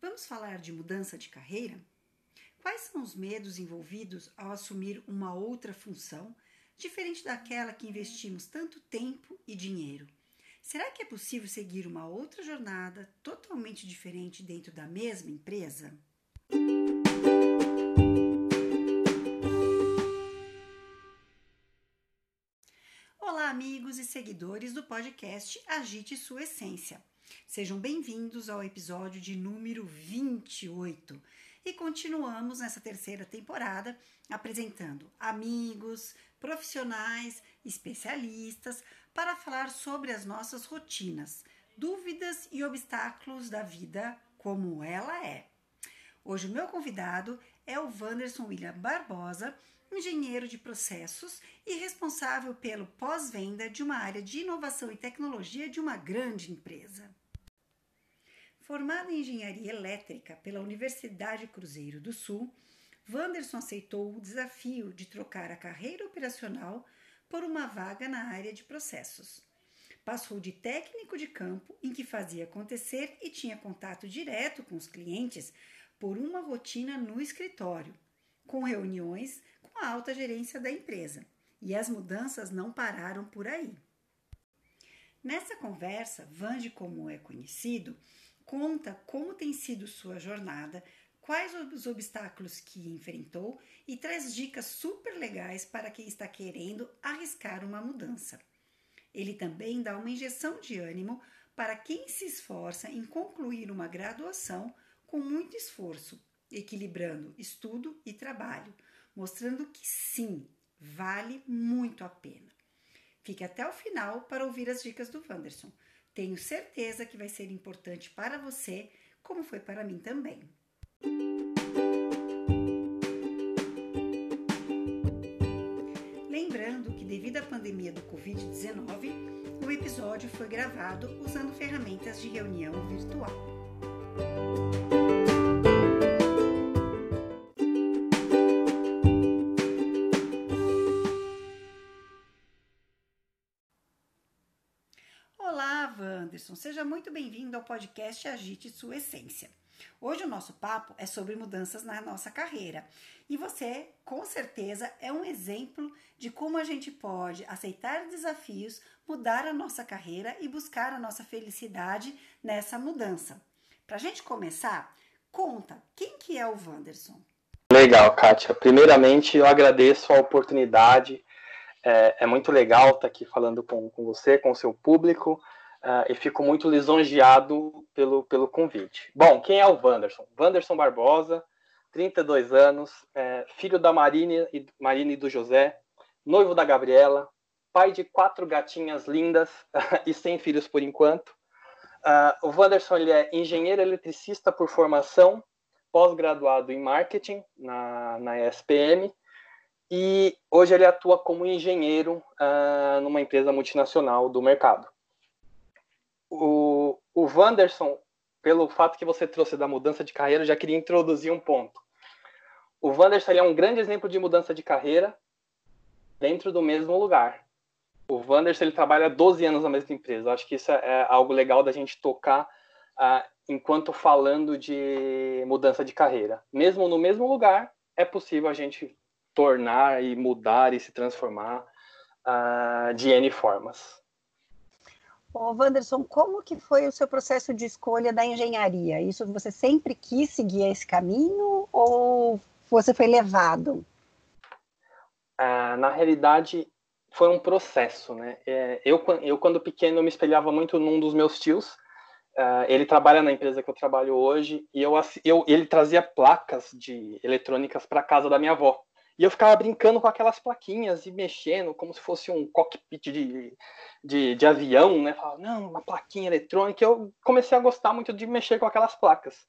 Vamos falar de mudança de carreira? Quais são os medos envolvidos ao assumir uma outra função, diferente daquela que investimos tanto tempo e dinheiro? Será que é possível seguir uma outra jornada totalmente diferente dentro da mesma empresa? Olá, amigos e seguidores do podcast Agite Sua Essência. Sejam bem-vindos ao episódio de número 28 e continuamos nessa terceira temporada apresentando amigos, profissionais, especialistas para falar sobre as nossas rotinas, dúvidas e obstáculos da vida como ela é. Hoje o meu convidado é o Wanderson William Barbosa, engenheiro de processos e responsável pelo pós-venda de uma área de inovação e tecnologia de uma grande empresa. Formado em engenharia elétrica pela Universidade Cruzeiro do Sul, Wanderson aceitou o desafio de trocar a carreira operacional por uma vaga na área de processos. Passou de técnico de campo, em que fazia acontecer e tinha contato direto com os clientes, por uma rotina no escritório, com reuniões com a alta gerência da empresa. E as mudanças não pararam por aí. Nessa conversa, Vande, como é conhecido, conta como tem sido sua jornada, quais os obstáculos que enfrentou e traz dicas super legais para quem está querendo arriscar uma mudança. Ele também dá uma injeção de ânimo para quem se esforça em concluir uma graduação com muito esforço, equilibrando estudo e trabalho, mostrando que sim, vale muito a pena. Fique até o final para ouvir as dicas do Wanderson. Tenho certeza que vai ser importante para você, como foi para mim também. Lembrando que, devido à pandemia do Covid-19, o episódio foi gravado usando ferramentas de reunião virtual. Anderson, seja muito bem-vindo ao podcast Agite Sua Essência. Hoje o nosso papo é sobre mudanças na nossa carreira e você, com certeza, é um exemplo de como a gente pode aceitar desafios, mudar a nossa carreira e buscar a nossa felicidade nessa mudança. Para a gente começar, conta quem que é o Wanderson. Legal, Kátia. Primeiramente, eu agradeço a oportunidade. É, é muito legal estar aqui falando com, com você, com o seu público uh, e fico muito lisonjeado pelo, pelo convite. Bom, quem é o Wanderson? Wanderson Barbosa, 32 anos, é, filho da Marine e, Marine e do José, noivo da Gabriela, pai de quatro gatinhas lindas e sem filhos por enquanto. Uh, o Wanderson ele é engenheiro eletricista por formação, pós-graduado em marketing na, na ESPM, e hoje ele atua como engenheiro uh, numa empresa multinacional do mercado o, o Wanderson, pelo fato que você trouxe da mudança de carreira, eu já queria introduzir um ponto. O Wanderson é um grande exemplo de mudança de carreira dentro do mesmo lugar. O Wanderson ele trabalha 12 anos na mesma empresa. Acho que isso é, é algo legal da gente tocar uh, enquanto falando de mudança de carreira. Mesmo no mesmo lugar, é possível a gente tornar e mudar e se transformar uh, de N formas. Ô, Wanderson, como que foi o seu processo de escolha da engenharia? Isso você sempre quis seguir esse caminho ou você foi levado? Ah, na realidade, foi um processo, né? É, eu, eu, quando pequeno, eu me espelhava muito num dos meus tios. Uh, ele trabalha na empresa que eu trabalho hoje e eu, eu ele trazia placas de eletrônicas para casa da minha avó. E eu ficava brincando com aquelas plaquinhas e mexendo como se fosse um cockpit de, de, de avião, né? Falava, não, uma plaquinha eletrônica. Eu comecei a gostar muito de mexer com aquelas placas.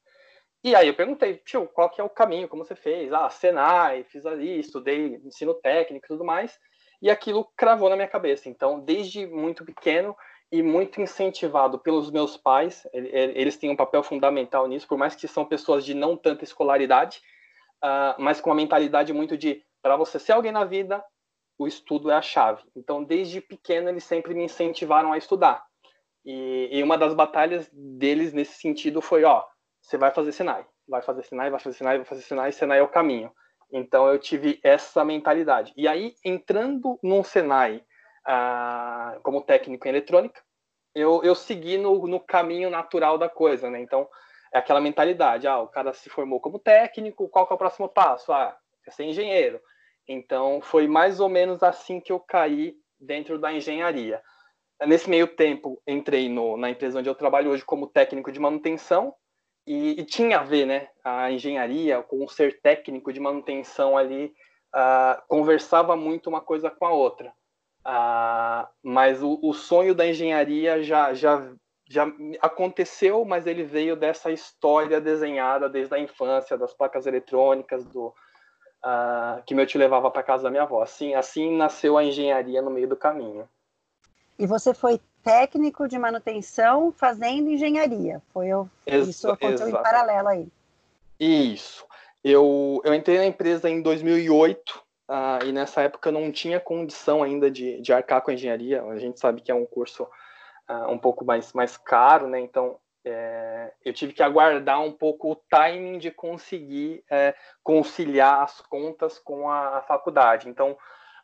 E aí eu perguntei, tio, qual que é o caminho, como você fez? Ah, Senai, fiz ali, estudei ensino técnico e tudo mais. E aquilo cravou na minha cabeça. Então, desde muito pequeno e muito incentivado pelos meus pais, eles têm um papel fundamental nisso, por mais que são pessoas de não tanta escolaridade, uh, mas com uma mentalidade muito de para você ser alguém na vida, o estudo é a chave. Então, desde pequeno, eles sempre me incentivaram a estudar. E, e uma das batalhas deles nesse sentido foi, ó, você vai fazer Senai, vai fazer Senai, vai fazer Senai, vai fazer Senai, Senai é o caminho. Então eu tive essa mentalidade. E aí, entrando num Senai ah, como técnico em eletrônica, eu, eu segui no, no caminho natural da coisa, né? Então, é aquela mentalidade, ah, o cara se formou como técnico, qual que é o próximo passo? Ah, é ser engenheiro. Então, foi mais ou menos assim que eu caí dentro da engenharia. Nesse meio tempo, entrei no, na empresa onde eu trabalho hoje como técnico de manutenção, e, e, tinha a ver, né, a engenharia com o ser técnico de manutenção ali, uh, conversava muito uma coisa com a outra. Uh, mas o, o, sonho da engenharia já, já, já aconteceu, mas ele veio dessa história desenhada desde a infância, das placas eletrônicas, do, uh, que meu tio levava para casa da minha avó. Assim, assim nasceu a engenharia no meio do caminho. E você foi técnico de manutenção fazendo engenharia. Foi eu, Ex isso aconteceu exatamente. em paralelo aí. Isso. Eu, eu entrei na empresa em 2008 uh, ah, e nessa época eu não tinha condição ainda de, de arcar com a engenharia. A gente sabe que é um curso uh, um pouco mais, mais caro, né? Então é, eu tive que aguardar um pouco o timing de conseguir é, conciliar as contas com a, a faculdade. Então,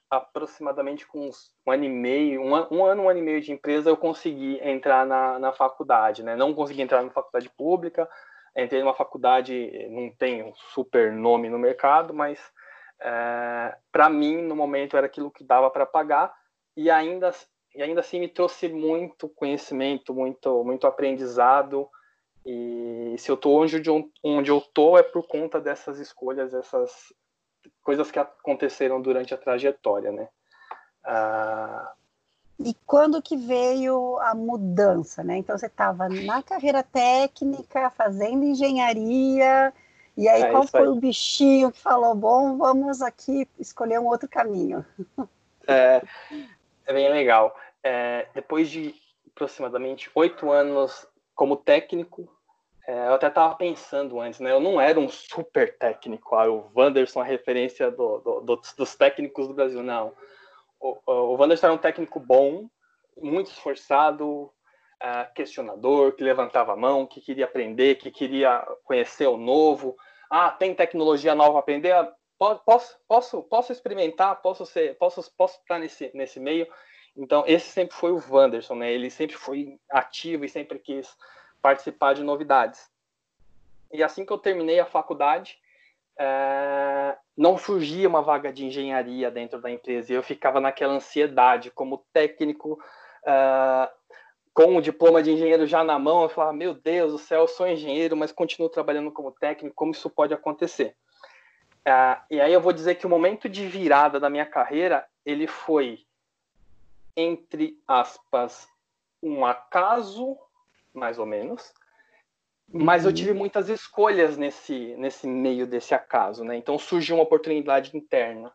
aproximadamente com um ano e meio, um, um, ano, um ano e meio de empresa, eu consegui entrar na, na faculdade, né? Não consegui entrar na faculdade pública, entrei numa faculdade, não tem um super nome no mercado, mas é, para mim, no momento, era aquilo que dava para pagar e ainda, e ainda assim me trouxe muito conhecimento, muito, muito aprendizado. E se eu estou onde, onde eu estou é por conta dessas escolhas, essas, coisas que aconteceram durante a trajetória, né? Ah... E quando que veio a mudança, né? Então você estava na carreira técnica, fazendo engenharia, e aí é qual foi aí. o bichinho que falou, bom, vamos aqui escolher um outro caminho? É, é bem legal. É, depois de aproximadamente oito anos como técnico, é, eu até estava pensando antes, né? Eu não era um super técnico, ah, o Wanderson, a referência do, do, do, dos técnicos do Brasil, não. O, o Wanderson era um técnico bom, muito esforçado, uh, questionador, que levantava a mão, que queria aprender, que queria conhecer o novo. Ah, tem tecnologia nova a aprender? Posso, posso, posso experimentar? Posso ser, posso, posso estar nesse, nesse meio? Então, esse sempre foi o Wanderson, né? Ele sempre foi ativo e sempre quis participar de novidades. E assim que eu terminei a faculdade, é, não surgia uma vaga de engenharia dentro da empresa e eu ficava naquela ansiedade como técnico é, com o diploma de engenheiro já na mão eu falava meu Deus do céu eu sou engenheiro mas continuo trabalhando como técnico como isso pode acontecer é, e aí eu vou dizer que o momento de virada da minha carreira ele foi entre aspas um acaso mais ou menos. Mas eu uhum. tive muitas escolhas nesse, nesse meio desse acaso, né? Então surgiu uma oportunidade interna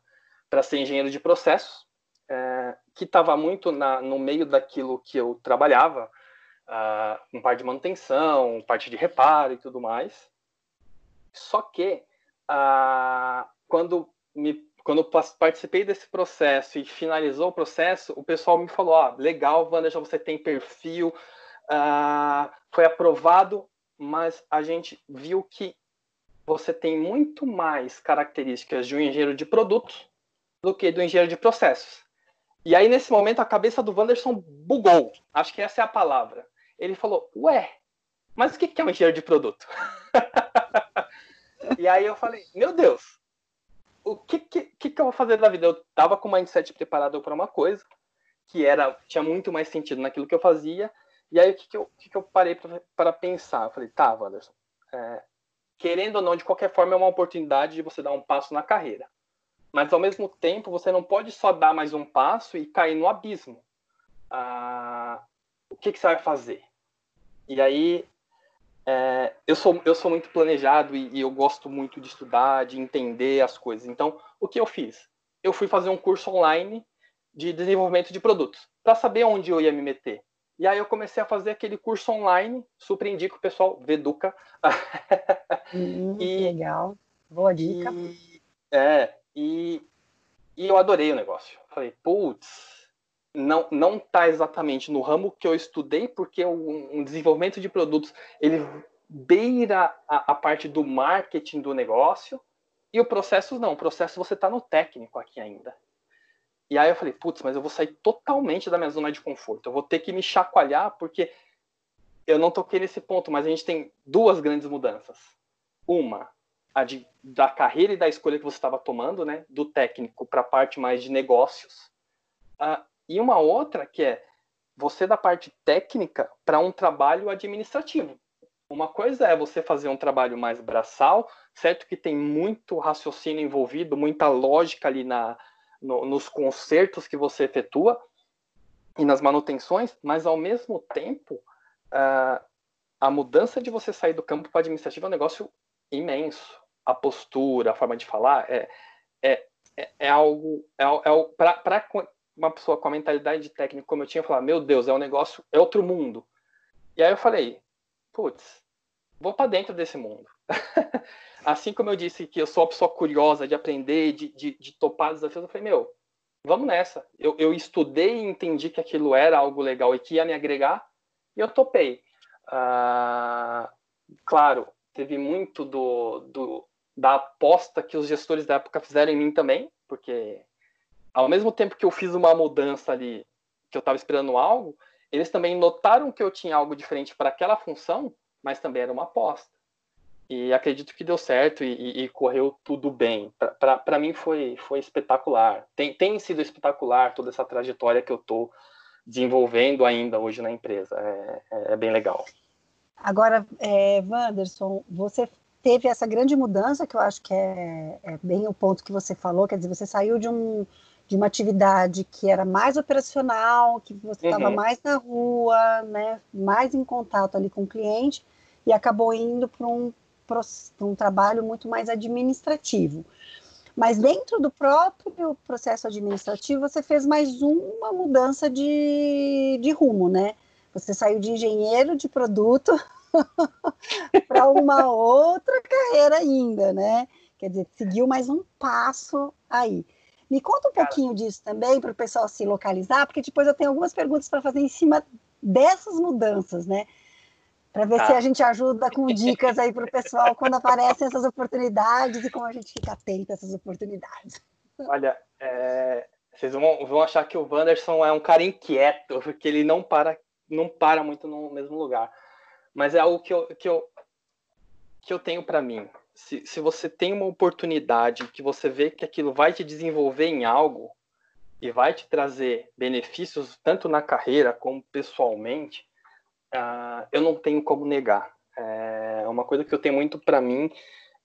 para ser engenheiro de processos, é, que estava muito na, no meio daquilo que eu trabalhava, uh, com parte de manutenção, parte de reparo e tudo mais. Só que uh, quando me quando participei desse processo e finalizou o processo, o pessoal me falou: ah, legal, Wanda, já você tem perfil, uh, foi aprovado, mas a gente viu que você tem muito mais características de um engenheiro de produtos do que do engenheiro de processos. E aí, nesse momento, a cabeça do Wanderson bugou. Acho que essa é a palavra. Ele falou, ué, mas o que é um engenheiro de produto? e aí eu falei, meu Deus, o que, que, que, eu vou fazer da vida? Eu estava com o mindset preparado para uma coisa, que era tinha muito mais sentido naquilo que eu fazia, e aí, o que, que, eu, que, que eu parei para pensar? Eu falei, tá, Wanderson, é, querendo ou não, de qualquer forma, é uma oportunidade de você dar um passo na carreira. Mas, ao mesmo tempo, você não pode só dar mais um passo e cair no abismo. Ah, o que, que você vai fazer? E aí, é, eu, sou, eu sou muito planejado e, e eu gosto muito de estudar, de entender as coisas. Então, o que eu fiz? Eu fui fazer um curso online de desenvolvimento de produtos, para saber onde eu ia me meter. E aí eu comecei a fazer aquele curso online, super indico o pessoal, Veduca. Hum, e, legal, boa dica. E, é, e, e eu adorei o negócio. Falei, putz, não, não tá exatamente no ramo que eu estudei, porque um, um desenvolvimento de produtos, ele beira a, a parte do marketing do negócio, e o processo não, o processo você está no técnico aqui ainda. E aí eu falei, putz, mas eu vou sair totalmente da minha zona de conforto. Eu vou ter que me chacoalhar, porque eu não toquei nesse ponto, mas a gente tem duas grandes mudanças. Uma, a de, da carreira e da escolha que você estava tomando, né? Do técnico para a parte mais de negócios. Uh, e uma outra que é você da parte técnica para um trabalho administrativo. Uma coisa é você fazer um trabalho mais braçal, certo que tem muito raciocínio envolvido, muita lógica ali na, no, nos consertos que você efetua e nas manutenções, mas ao mesmo tempo uh, a mudança de você sair do campo para administrativo é um negócio imenso. A postura, a forma de falar é, é, é, é algo é, é para uma pessoa com a mentalidade técnica como eu tinha falar meu Deus é um negócio é outro mundo e aí eu falei putz vou para dentro desse mundo assim como eu disse que eu sou uma pessoa curiosa de aprender, de, de, de topar desafios, eu falei, meu, vamos nessa. Eu, eu estudei e entendi que aquilo era algo legal e que ia me agregar, e eu topei. Ah, claro, teve muito do, do, da aposta que os gestores da época fizeram em mim também, porque ao mesmo tempo que eu fiz uma mudança ali, que eu estava esperando algo, eles também notaram que eu tinha algo diferente para aquela função, mas também era uma aposta. E acredito que deu certo e, e correu tudo bem. Para mim foi, foi espetacular. Tem, tem sido espetacular toda essa trajetória que eu estou desenvolvendo ainda hoje na empresa. É, é, é bem legal. Agora, é, Wanderson, você teve essa grande mudança, que eu acho que é, é bem o ponto que você falou, quer dizer, você saiu de, um, de uma atividade que era mais operacional, que você estava uhum. mais na rua, né, mais em contato ali com o cliente, e acabou indo para um um trabalho muito mais administrativo. Mas dentro do próprio processo administrativo, você fez mais uma mudança de, de rumo, né? Você saiu de engenheiro de produto para uma outra carreira ainda, né? Quer dizer, seguiu mais um passo aí. Me conta um pouquinho disso também para o pessoal se localizar, porque depois eu tenho algumas perguntas para fazer em cima dessas mudanças, né? para ver tá. se a gente ajuda com dicas aí para o pessoal quando aparecem essas oportunidades e como a gente fica atento a essas oportunidades. Olha, é, vocês vão, vão achar que o Wanderson é um cara inquieto, porque ele não para, não para muito no mesmo lugar. Mas é algo que eu, que eu, que eu tenho para mim. Se, se você tem uma oportunidade que você vê que aquilo vai te desenvolver em algo e vai te trazer benefícios tanto na carreira como pessoalmente, uh, eu não tenho como negar. É uma coisa que eu tenho muito para mim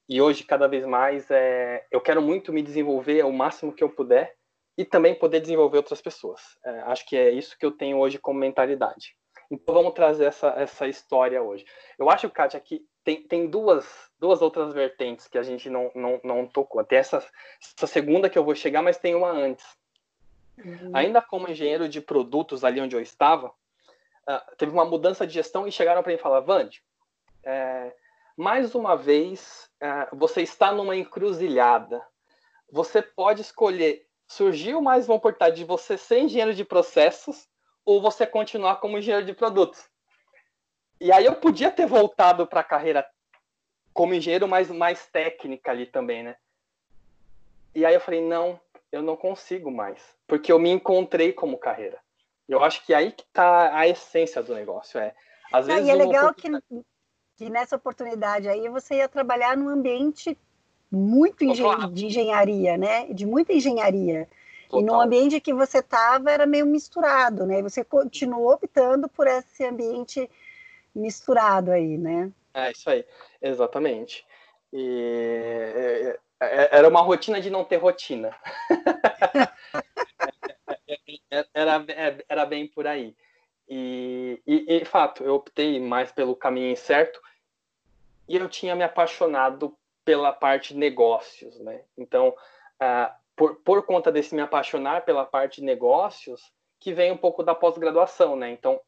e hoje cada vez mais é, eu quero muito me desenvolver o máximo que eu puder e também poder desenvolver outras pessoas. É, acho que é isso que eu tenho hoje como mentalidade. Então vamos trazer essa, essa história hoje. Eu acho, Kátia, que tem, tem duas, duas outras vertentes que a gente não, não, não tocou. Tem essa, essa segunda que eu vou chegar, mas tem uma antes. Uhum. Ainda como engenheiro de produtos ali onde eu estava, uh, teve uma mudança de gestão e chegaram para mim e falaram, Vande, é, mais uma vez, uh, você está numa encruzilhada. Você pode escolher, surgiu mais uma oportunidade de você ser engenheiro de processos ou você continuar como engenheiro de produtos. E aí eu podia ter voltado para a carreira como engenheiro, mas mais técnica ali também, né? E aí eu falei, não, eu não consigo mais, porque eu me encontrei como carreira. Eu acho que aí que está a essência do negócio. É, às vezes, e é legal que, que, nessa oportunidade aí você ia trabalhar num ambiente muito engen de engenharia, né? De muita engenharia. Total. E no ambiente que você estava era meio misturado, né? E você continuou optando por esse ambiente misturado aí, né? É, isso aí, exatamente. E é, é, era uma rotina de não ter rotina. era, é, era bem por aí. E, e, e, fato, eu optei mais pelo caminho certo e eu tinha me apaixonado pela parte de negócios, né? Então, uh, por, por conta desse me apaixonar pela parte de negócios, que vem um pouco da pós-graduação, né? Então,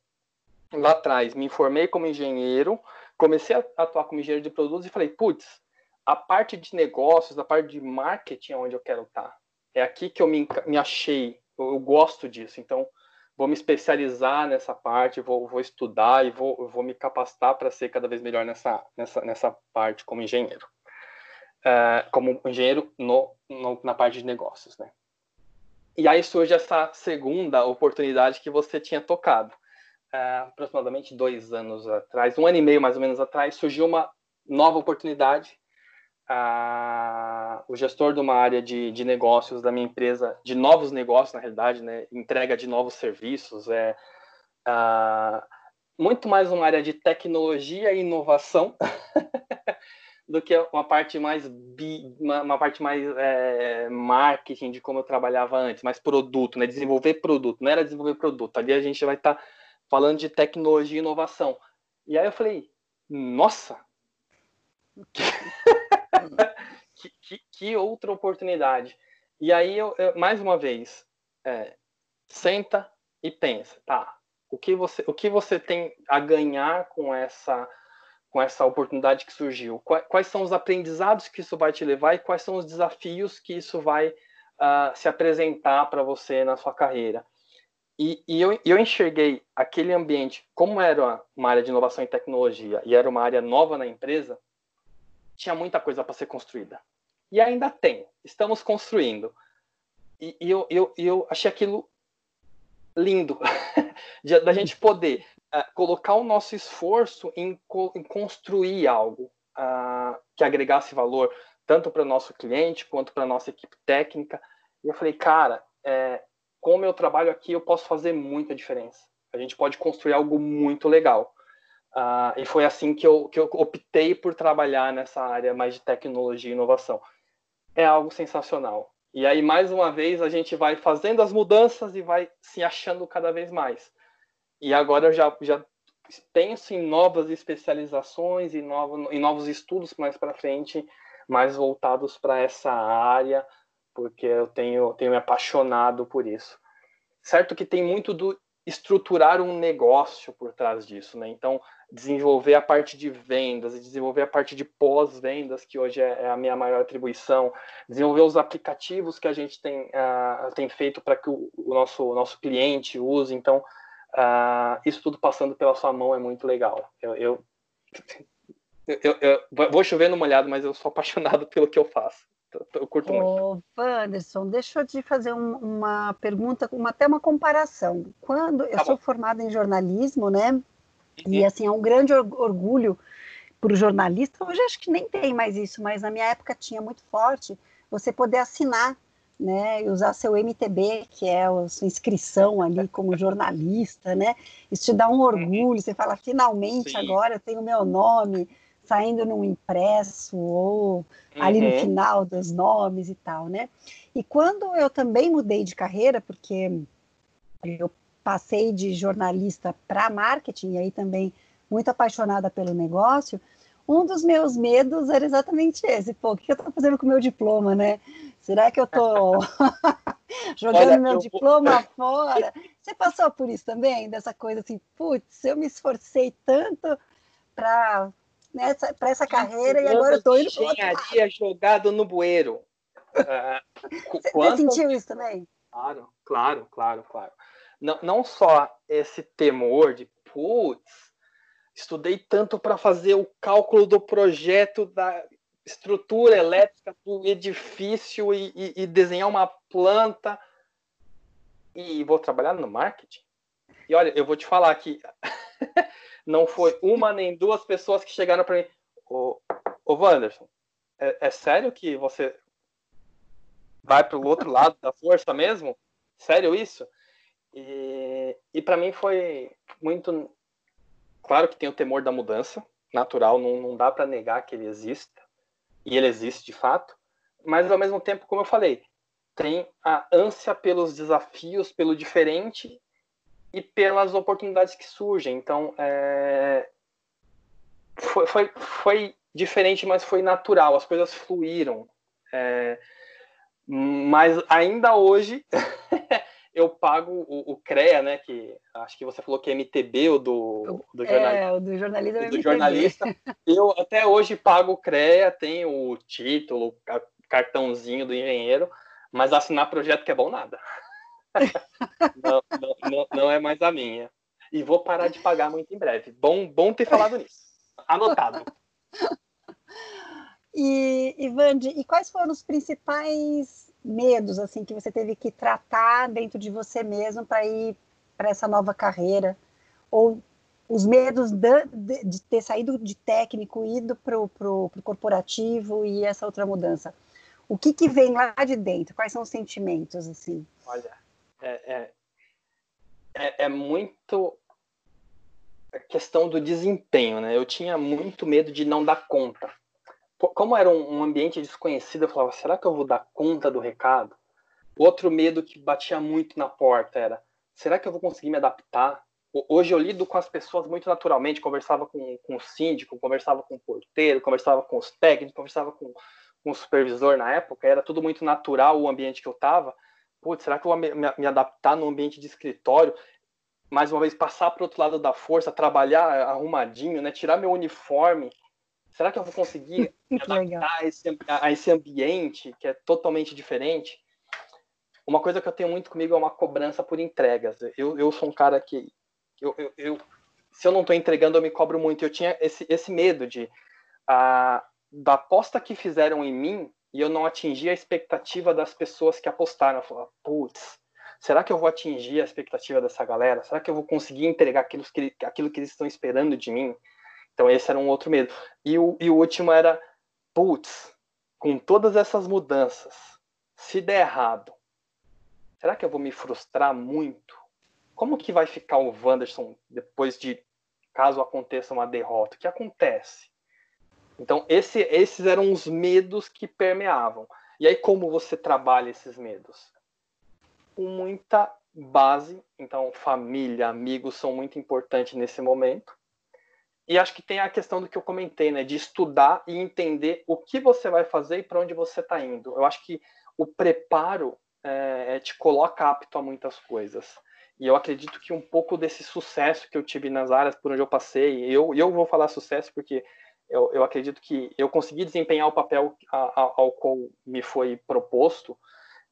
lá atrás, me formei como engenheiro, comecei a atuar como engenheiro de produtos e falei, putz, a parte de negócios, a parte de marketing é onde eu quero estar. É aqui que eu me, me achei eu, eu gosto disso. Então, vou me especializar nessa parte, vou, vou estudar e vou, vou me capacitar para ser cada vez melhor nessa, nessa, nessa parte como engenheiro. Uh, como engenheiro no, no, na parte de negócios, né? E aí surge essa segunda oportunidade que você tinha tocado. Uh, aproximadamente dois anos atrás, um ano e meio mais ou menos atrás, surgiu uma nova oportunidade. A, o gestor de uma área de, de negócios da minha empresa, de novos negócios, na realidade, né, entrega de novos serviços, é a, muito mais uma área de tecnologia e inovação do que uma parte mais bi, uma, uma, parte mais é, marketing de como eu trabalhava antes, mais produto, né, desenvolver produto, não era desenvolver produto, ali a gente vai estar tá falando de tecnologia e inovação. E aí eu falei, nossa, que, que, que, outra oportunidade. E aí, eu, eu mais uma vez, é, senta e pensa, tá? O que você, o que você tem a ganhar com essa, com essa oportunidade que surgiu? Quais, são os aprendizados que isso vai te levar e quais são os desafios que isso vai uh, se apresentar para você na sua carreira? E, e eu, eu, enxerguei aquele ambiente, como era uma área de inovação e tecnologia e era uma área nova na empresa, tinha muita coisa para ser construída. E ainda tem, estamos construindo. E, e eu, eu, eu achei aquilo lindo, da gente poder uh, colocar o nosso esforço em, em construir algo uh, que agregasse valor tanto para o nosso cliente quanto para a nossa equipe técnica. E eu falei, cara, é, com o meu trabalho aqui eu posso fazer muita diferença. A gente pode construir algo muito legal. Uh, e foi assim que eu, que eu optei por trabalhar nessa área mais de tecnologia e inovação. É algo sensacional. E aí, mais uma vez, a gente vai fazendo as mudanças e vai se achando cada vez mais. E agora eu já, já penso em novas especializações e novo, novos estudos mais para frente, mais voltados para essa área, porque eu tenho, tenho me apaixonado por isso. Certo que tem muito do estruturar um negócio por trás disso, né? Então, desenvolver a parte de vendas desenvolver a parte de pós-vendas, que hoje é, é, a minha maior atribuição, desenvolver os aplicativos que a gente tem, uh, tem feito para que o, o, nosso, o nosso cliente use. Então, uh, isso tudo passando pela sua mão é muito legal. Eu, eu, eu, eu, vou chover no molhado, mas eu sou apaixonado pelo que eu faço. Eu curto Ô, muito. Wanderson, deixa eu te fazer um, uma pergunta, uma, até uma comparação. Quando eu tá sou formada em jornalismo, né? Uhum. E assim, é um grande orgulho para o jornalista. Hoje acho que nem tem mais isso, mas na minha época tinha muito forte você poder assinar né, e usar seu MTB, que é a sua inscrição ali como jornalista, né? Isso te dá um uhum. orgulho, você fala, finalmente Sim. agora eu tenho meu nome, saindo num impresso ou uhum. ali no uhum. final dos nomes e tal, né? E quando eu também mudei de carreira, porque eu passei de jornalista para marketing, e aí também muito apaixonada pelo negócio, um dos meus medos era exatamente esse. Pô, o que eu estou fazendo com o meu diploma, né? Será que eu estou jogando Olha, meu eu... diploma fora? Você passou por isso também? Dessa coisa assim, putz, eu me esforcei tanto para nessa, para essa carreira e agora eu estou indo engenharia jogado no bueiro. Uh, Você sentiu isso também? Claro, claro, claro, claro. Não, não só esse temor de, putz, estudei tanto para fazer o cálculo do projeto da estrutura elétrica do edifício e, e, e desenhar uma planta e vou trabalhar no marketing. E olha, eu vou te falar que Não foi uma nem duas pessoas que chegaram para mim. Ô, ô Wanderson, é, é sério que você vai para o outro lado da força mesmo? Sério isso? E, e para mim foi muito. Claro que tem o temor da mudança, natural, não, não dá para negar que ele exista, e ele existe de fato, mas ao mesmo tempo, como eu falei, tem a ânsia pelos desafios, pelo diferente e pelas oportunidades que surgem. Então, é... foi, foi, foi, diferente, mas foi natural, as coisas fluíram. É... Mas ainda hoje eu pago o, o, CREA, né? Que acho que você falou que é MTB, o do, do jornalista. É, o do jornalista. É do jornalista. Eu até hoje pago o CREA, tenho o título, cartãozinho do engenheiro, mas assinar projeto que é bom nada. Não, não, não, não, é mais a minha. E vou parar de pagar muito em breve. Bom, bom ter falado nisso. Anotado. E, Ivande, e quais foram os principais medos assim que você teve que tratar dentro de você mesmo para ir para essa nova carreira? Ou os medos de, de, de ter saído de técnico, ido para o corporativo e essa outra mudança? O que, que vem lá de dentro? Quais são os sentimentos assim? Olha, é, é, é, é muito questão do desempenho, né? Eu tinha muito medo de não dar conta como era um, ambiente desconhecido, eu falava, será que eu vou dar conta do recado? Outro medo que batia muito na porta era, será que eu vou conseguir me adaptar? Hoje eu lido com as pessoas muito naturalmente, conversava com, com o síndico, conversava com o porteiro, conversava com os técnicos, conversava com, com o supervisor na época, era tudo muito natural o ambiente que eu estava. Putz, será que eu vou me, me, adaptar no ambiente de escritório? Mais uma vez, passar para outro lado da força, trabalhar arrumadinho, né? tirar meu uniforme, será que eu vou conseguir me adaptar a esse, a esse ambiente que é totalmente diferente? Uma coisa que eu tenho muito comigo é uma cobrança por entregas. Eu, eu sou um cara que, eu, eu, eu se eu não estou entregando, eu me cobro muito. Eu tinha esse, esse medo de a, da aposta que fizeram em mim e eu não atingir a expectativa das pessoas que apostaram. Eu falava, putz, será que eu vou atingir a expectativa dessa galera? Será que eu vou conseguir entregar aquilo que, aquilo que eles estão esperando de mim? Então esse era um outro medo. E o, e o último era, putz, com todas essas mudanças, se der errado, será que eu vou me frustrar muito? Como que vai ficar o Wanderson depois de, caso aconteça uma derrota? O que acontece? Então esse, esses eram os medos que permeavam. E aí como você trabalha esses medos? Com muita base, então família, amigos são muito importantes nesse momento e acho que tem a questão do que eu comentei, né? De estudar e entender o que você vai fazer e para onde você está indo. Eu acho que o preparo é, é, te coloca apto a muitas coisas. E eu acredito que um pouco desse sucesso que eu tive nas áreas por onde eu passei, eu, eu vou falar sucesso porque eu, eu acredito que eu consegui desempenhar o papel ao, ao qual me foi proposto,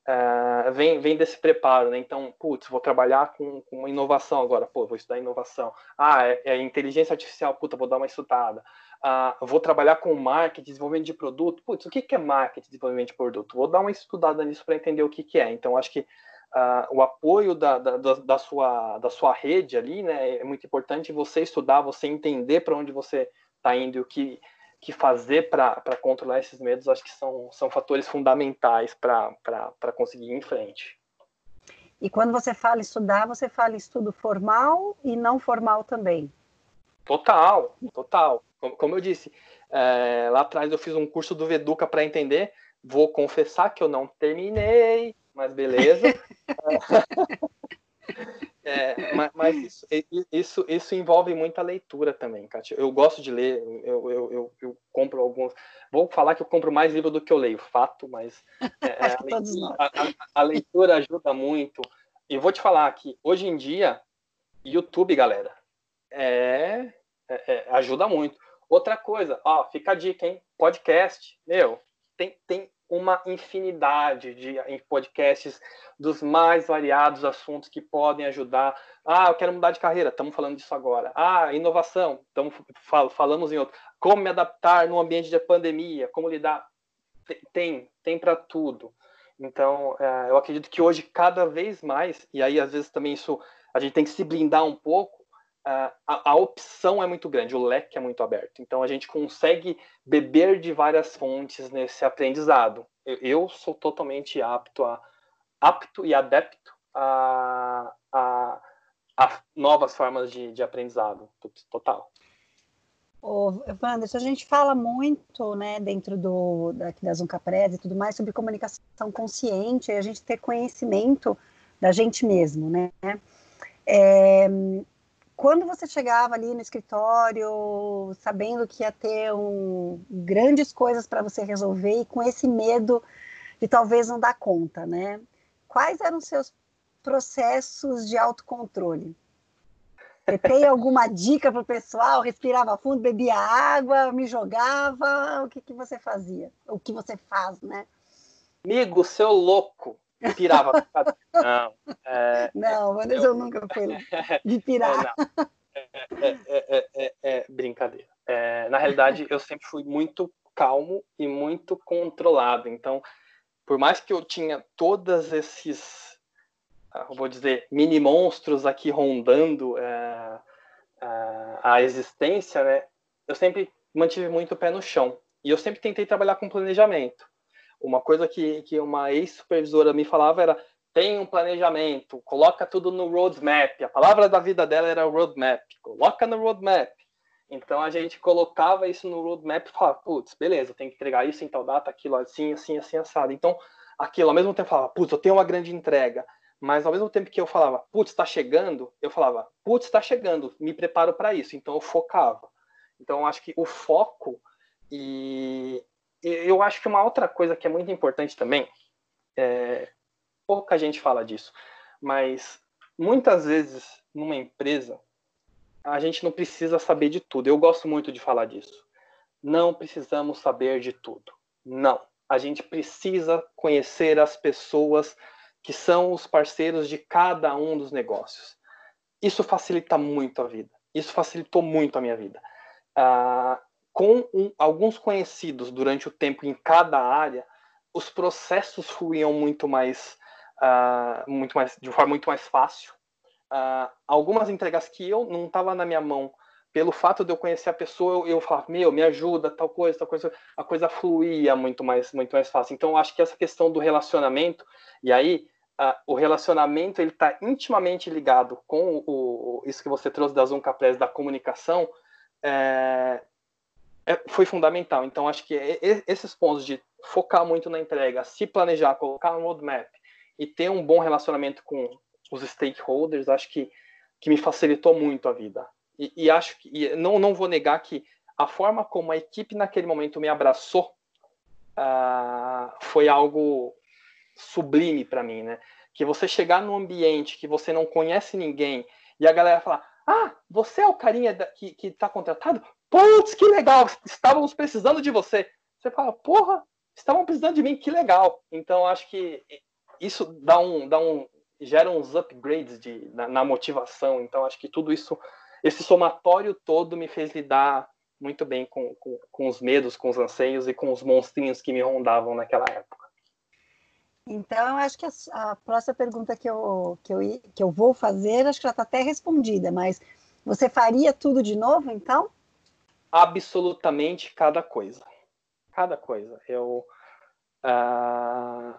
Uh, vem, vem desse preparo, né? Então, putz, vou trabalhar com, com uma inovação agora, pô, vou estudar inovação. Ah, é, é inteligência artificial, puta, vou dar uma estudada. Uh, vou trabalhar com marketing, desenvolvimento de produto. Putz, o que, que é marketing, desenvolvimento de produto? Vou dar uma estudada nisso para entender o que, que é. Então, acho que uh, o apoio da, da, da, sua, da sua rede ali, né, é muito importante você estudar, você entender para onde você está indo e o que que fazer para controlar esses medos, acho que são, são fatores fundamentais para conseguir ir em frente. E quando você fala estudar, você fala estudo formal e não formal também? Total, total. Como, como eu disse, é, lá atrás eu fiz um curso do Veduca para entender. Vou confessar que eu não terminei, mas beleza. É, mas, mas isso, isso, isso, envolve muita leitura também, Kátia. Eu gosto de ler, eu, eu, eu, eu, compro alguns. Vou falar que eu compro mais livro do que eu leio, fato, mas é, é a, leitura, a, a, leitura ajuda muito. E vou te falar que hoje em dia, YouTube, galera, é, é, é, ajuda muito. Outra coisa, ó, fica a dica, hein? Podcast, meu, tem, tem uma infinidade de podcasts dos mais variados assuntos que podem ajudar. Ah, eu quero mudar de carreira, estamos falando disso agora. Ah, inovação, estamos fal falamos em outro. Como me adaptar no ambiente de pandemia, como lidar. Tem, tem para tudo. Então, é, eu acredito que hoje, cada vez mais, e aí às vezes também isso, a gente tem que se blindar um pouco, a, a, opção é muito grande, o leque é muito aberto. Então a gente consegue beber de várias fontes nesse aprendizado. Eu, eu sou totalmente apto a apto e adepto a, a, a novas formas de, de aprendizado, total. Ô, Wanderson, a gente fala muito, né, dentro do, daqui da Zuncapresa e tudo mais, sobre comunicação consciente, a gente ter conhecimento da gente mesmo, né? É, quando você chegava ali no escritório, sabendo que ia ter um, grandes coisas para você resolver e com esse medo de talvez não dar conta, né? Quais eram os seus processos de autocontrole? Você tem alguma dica para o pessoal? Respirava fundo, bebia água, me jogava? O que, que você fazia? O que você faz, né? Amigo, seu louco, pirava. não, é, não, Vanessa eu, nunca fui de pirar. É, é, é, é brincadeira. na realidade, eu sempre fui muito calmo e muito controlado. Então, por mais que eu tinha todos esses, ah, vou dizer, mini monstros aqui rondando é, é, a existência, né, eu sempre mantive muito o pé no chão. E eu sempre tentei trabalhar com planejamento. Uma coisa que, que uma ex-supervisora me falava era tem um planejamento, coloca tudo no roadmap. A palavra da vida dela era roadmap. Coloca no roadmap. Então a gente colocava isso no roadmap e falava, putz, beleza, tem que entregar isso em tal data, aquilo assim, assim, assim, assado. Então, aquilo, ao mesmo tempo, falava, putz, eu tenho uma grande entrega. Mas ao mesmo tempo que eu falava, putz, está chegando, eu falava, putz, está chegando, me preparo para isso. Então eu focava. Então eu acho que o foco e eu acho que uma outra coisa que é muito importante também, é, pouca gente fala disso, mas muitas vezes numa empresa a gente não precisa saber de tudo. Eu gosto muito de falar disso. Não precisamos saber de tudo. Não. A gente precisa conhecer as pessoas que são os parceiros de cada um dos negócios. Isso facilita muito a vida. Isso facilitou muito a minha vida. Ah, com um, alguns conhecidos durante o tempo em cada área, os processos fluíam muito mais, ah, muito mais de forma muito mais fácil uh, algumas entregas que eu não estava na minha mão, pelo fato de eu conhecer a pessoa, eu, eu falava, meu, me ajuda, tal coisa, tal coisa, a coisa fluía muito mais, muito mais fácil. Então, acho que essa questão do relacionamento, e aí, uh, o relacionamento, ele está intimamente ligado com o, o, isso que você trouxe da Zoom Caprese, da comunicação, é, é, foi fundamental. Então, acho que esses pontos de focar muito na entrega, se planejar, colocar um roadmap e ter um bom relacionamento com, os stakeholders, acho que, que me facilitou muito a vida. E, e acho que, e não, não vou negar que a forma como a equipe naquele momento me abraçou uh, foi algo sublime para mim, né? Que você chegar num ambiente que você não conhece ninguém e a galera falar: Ah, você é o carinha da, que, que tá contratado? Putz, que legal! Estávamos precisando de você. Você fala: Porra, estavam precisando de mim, que legal! Então acho que isso dá um, dá um, geram uns upgrades de, na, na, motivação. Então, acho que tudo isso, esse somatório todo me fez lidar muito bem com, com, com os medos, com os anseios e com os monstrinhos que me rondavam naquela época. Então, acho que a, a, próxima pergunta que eu, que, eu, que eu vou fazer, acho que já está até respondida, mas você faria tudo de novo, então? Absolutamente cada coisa. Cada coisa. Eu. Uh,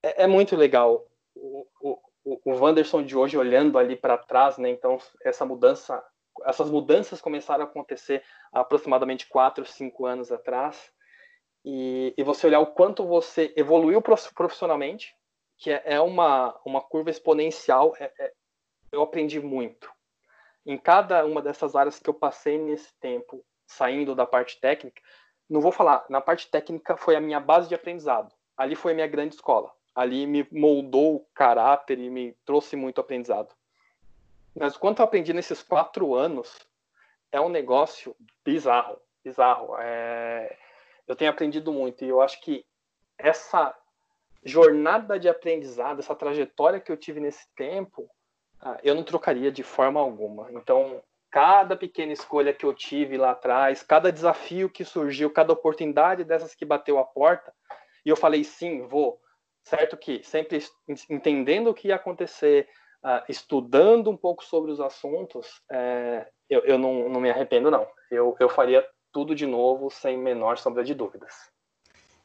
é, muito legal o, o, o Wanderson de hoje olhando ali para trás, né? Então essa mudança, essas mudanças começaram a acontecer há aproximadamente quatro, cinco anos atrás. E, e você olhar o quanto você evoluiu profissionalmente, que é, é uma, uma curva exponencial, é, é, eu aprendi muito. Em cada uma dessas áreas que eu passei nesse tempo, saindo da parte técnica, não vou falar, na parte técnica foi a minha base de aprendizado. Ali foi a minha grande escola ali me moldou o caráter e me trouxe muito aprendizado. Mas quanto eu aprendi nesses quatro anos, é um negócio bizarro, bizarro. É... Eu tenho aprendido muito e eu acho que essa jornada de aprendizado, essa trajetória que eu tive nesse tempo, eu não trocaria de forma alguma. Então, cada pequena escolha que eu tive lá atrás, cada desafio que surgiu, cada oportunidade dessas que bateu a porta, e eu falei sim, vou certo que sempre entendendo o que ia acontecer, uh, estudando um pouco sobre os assuntos, é, eu, não, me arrependo, não. Eu, eu faria tudo de novo sem menor sombra de dúvidas.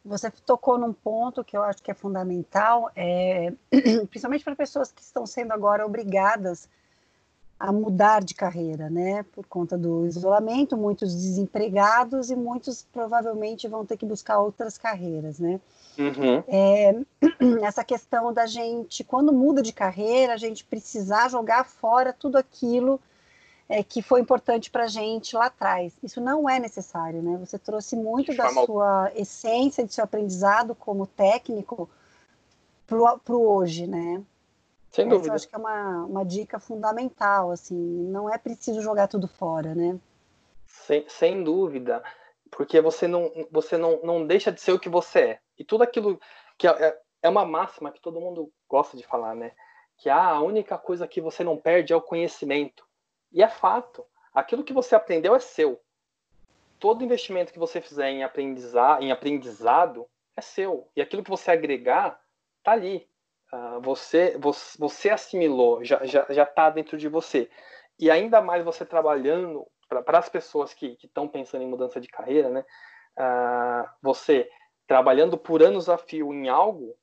Você tocou num ponto que eu acho que é fundamental, é, principalmente para pessoas que estão sendo agora obrigadas a mudar de carreira, né? Por conta do isolamento, muitos desempregados e muitos provavelmente vão ter que buscar outras carreiras, né? Uhum. É, essa questão da gente, quando muda de carreira, a gente precisar jogar fora tudo aquilo é, que foi importante para a gente lá atrás. Isso não é necessário, né? Você trouxe muito da sua essência, de seu aprendizado como técnico para o hoje, né? Sem dúvida. Eu acho que é uma, uma dica fundamental, assim, não é preciso jogar tudo fora, né? Sem, sem dúvida, porque você não, você não, não deixa de ser o que você é. E tudo aquilo que é, é é uma máxima que todo mundo gosta de falar, né? Que ah, a única coisa que você não perde é o conhecimento. E é fato. Aquilo que você aprendeu é seu. Todo investimento que você fizer em, aprendizado, em aprendizado é seu. E aquilo que você agregar tá ali. Uh, você, você, você assimilou, já está já, já tá dentro de você. E ainda mais você trabalhando para as pessoas que estão pensando em mudança de carreira, né? Uh, você trabalhando por anos a fio em algo,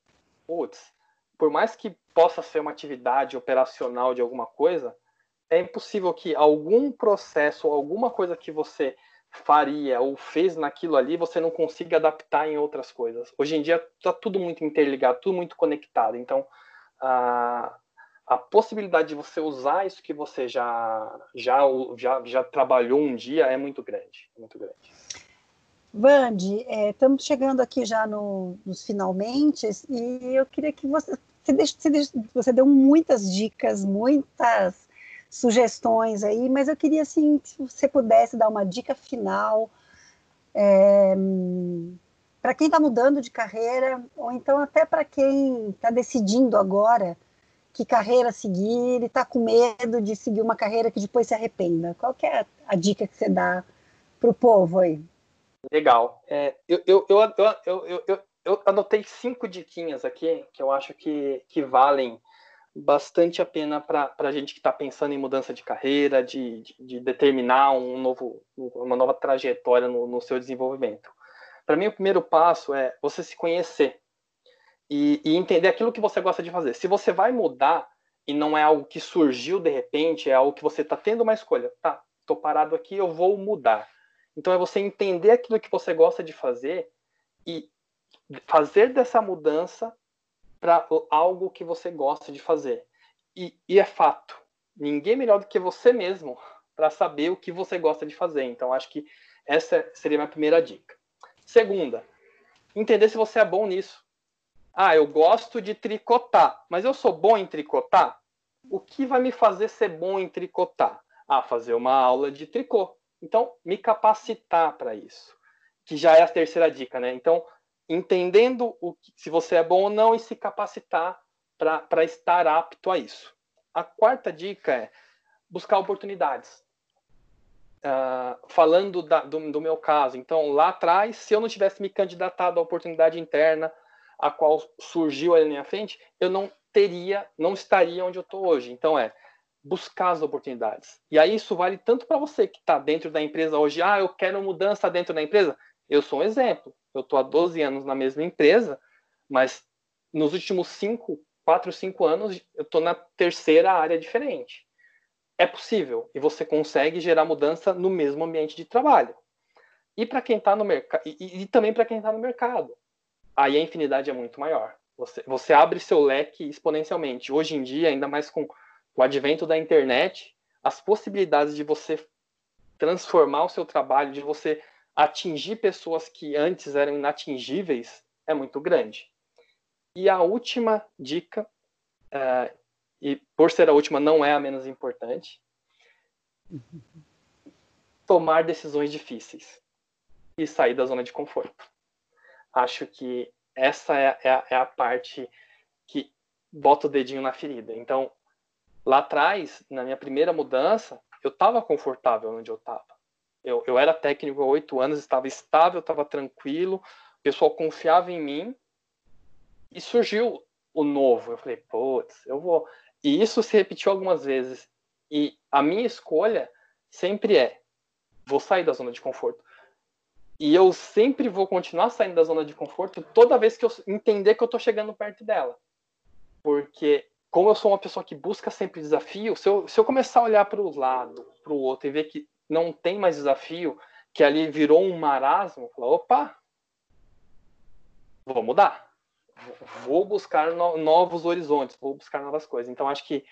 putz, por mais que possa ser uma atividade operacional de alguma coisa, é impossível que algum processo, alguma coisa que você faria ou fez naquilo ali, você não consiga adaptar em outras coisas. Hoje em dia está tudo muito interligado, tudo muito conectado. Então, a, a possibilidade de você usar isso que você já, já, já, já trabalhou um dia é muito grande. É muito grande. Vande, é, estamos chegando aqui já no, nos finalmente e eu queria que você, você, deixe, você, deixe, você deu muitas dicas, muitas sugestões aí, mas eu queria assim se você pudesse dar uma dica final é, para quem está mudando de carreira ou então até para quem está decidindo agora que carreira seguir e está com medo de seguir uma carreira que depois se arrependa. Qual é a dica que você dá para o povo aí? Legal. É, eu, eu, eu, eu, anotei cinco diquinhas aqui que eu acho que, que valem bastante a pena para a gente que está pensando em mudança de carreira, de, de, de, determinar um novo, uma nova trajetória no, no seu desenvolvimento. Para mim, o primeiro passo é você se conhecer e, e, entender aquilo que você gosta de fazer. Se você vai mudar e não é algo que surgiu de repente, é algo que você está tendo uma escolha. Tá, estou parado aqui, eu vou mudar. Então é você entender aquilo que você gosta de fazer e fazer dessa mudança para algo que você gosta de fazer. E, e, é fato, ninguém melhor do que você mesmo para saber o que você gosta de fazer. Então acho que essa seria a minha primeira dica. Segunda, entender se você é bom nisso. Ah, eu gosto de tricotar, mas eu sou bom em tricotar? O que vai me fazer ser bom em tricotar? Ah, fazer uma aula de tricô. Então, me capacitar para isso, que já é a terceira dica, né? Então, entendendo o que, se você é bom ou não e se capacitar para estar apto a isso. A quarta dica é buscar oportunidades. Uh, falando da, do, do, meu caso, então lá atrás, se eu não tivesse me candidatado à oportunidade interna, a qual surgiu ali na minha frente, eu não teria, não estaria onde eu estou hoje. Então é buscar as oportunidades. E aí isso vale tanto para você que está dentro da empresa hoje, ah, eu quero mudança dentro da empresa. Eu sou um exemplo. Eu estou há 12 anos na mesma empresa, mas nos últimos 5, 4, 5 anos, eu estou na terceira área diferente. É possível e você consegue gerar mudança no mesmo ambiente de trabalho. E para quem está no mercado, e, e, também para quem está no mercado, aí a infinidade é muito maior. Você, você abre seu leque exponencialmente. Hoje em dia, ainda mais com o advento da internet, as possibilidades de você transformar o seu trabalho, de você atingir pessoas que antes eram inatingíveis, é muito grande. E a última dica, uh, e por ser a última, não é a menos importante, tomar decisões difíceis e sair da zona de conforto. Acho que essa é, é, é a parte que bota o dedinho na ferida. Então, Lá atrás, na minha primeira mudança, eu estava confortável onde eu estava. Eu, eu era técnico há oito anos, estava estável, estava tranquilo, o pessoal confiava em mim e surgiu o novo. Eu falei, putz, eu vou. E isso se repetiu algumas vezes. E a minha escolha sempre é: vou sair da zona de conforto. E eu sempre vou continuar saindo da zona de conforto toda vez que eu entender que eu estou chegando perto dela. Porque como eu sou uma pessoa que busca sempre desafio, se eu, se eu começar a olhar para o lado, para o outro e ver que não tem mais desafio, que ali virou um marasmo, falar, opa, vou mudar, vou buscar no, novos horizontes, vou buscar novas coisas. Então acho que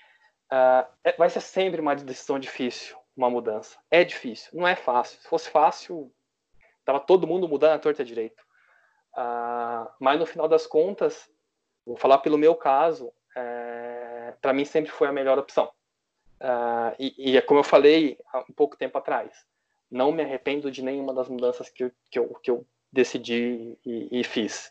uh, vai ser sempre uma decisão difícil, uma mudança. É difícil, não é fácil. Se fosse fácil, tava todo mundo mudando a torta direito. Uh, mas no final das contas, vou falar pelo meu caso, é, para mim sempre foi a melhor opção. Uh, e, e, é como eu falei há um pouco tempo atrás, não me arrependo de nenhuma das mudanças que eu, que eu, que eu decidi e, e fiz.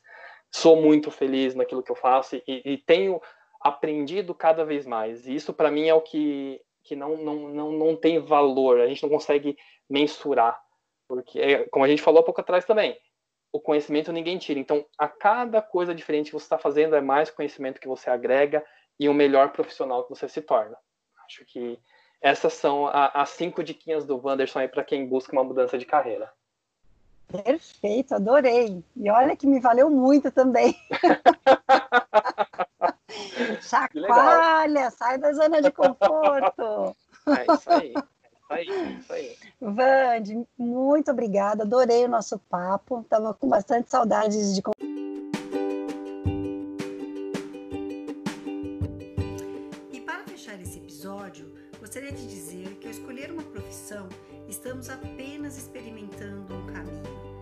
sou muito feliz naquilo que eu faço e, e tenho aprendido cada vez mais. E isso para mim é o que, que não, não, não, não tem valor, a gente não consegue mensurar. Porque, é, como a gente falou há pouco atrás também, o conhecimento ninguém tira. Então, a cada coisa diferente que você está fazendo é mais conhecimento que você agrega e um melhor profissional que você se torna. Acho que essas são as cinco diquinhas do Wanderson aí para quem busca uma mudança de carreira. Perfeito, adorei. E olha que me valeu muito também. Chacoalha, sai da zona de conforto. É isso aí. É isso aí, isso aí. Vande, muito obrigada, adorei o nosso papo, estava com bastante saudades de episódio, gostaria de dizer que ao escolher uma profissão, estamos apenas experimentando um caminho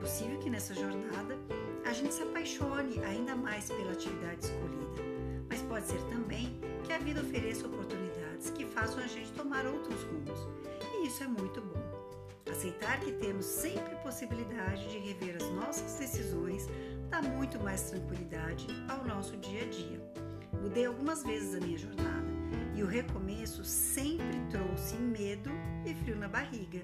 possível que nessa jornada a gente se apaixone ainda mais pela atividade escolhida, mas pode ser também que a vida ofereça oportunidades que façam a gente tomar outros rumos, e isso é muito bom. Aceitar que temos sempre possibilidade de rever as nossas decisões dá muito mais tranquilidade ao nosso dia a dia. Mudei algumas vezes a minha jornada e o recomeço sempre trouxe medo e frio na barriga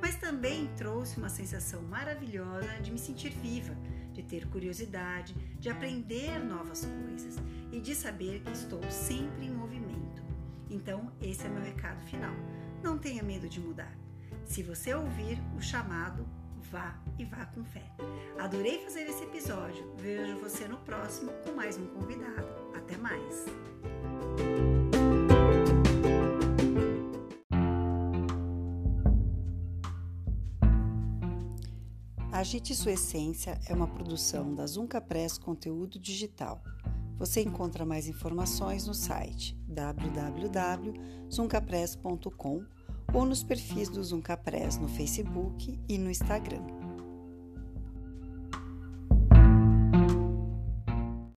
mas também trouxe uma sensação maravilhosa de me sentir viva, de ter curiosidade, de aprender novas coisas e de saber que estou sempre em movimento. Então, esse é meu recado final. Não tenha medo de mudar. Se você ouvir o chamado, vá e vá com fé. Adorei fazer esse episódio. Vejo você no próximo com mais um convidado. Até mais! Agite Sua Essência é uma produção da Zunca Press Conteúdo Digital. Você encontra mais informações no site www.zuncapress.com ou nos perfis do Zunca Press no Facebook e no Instagram.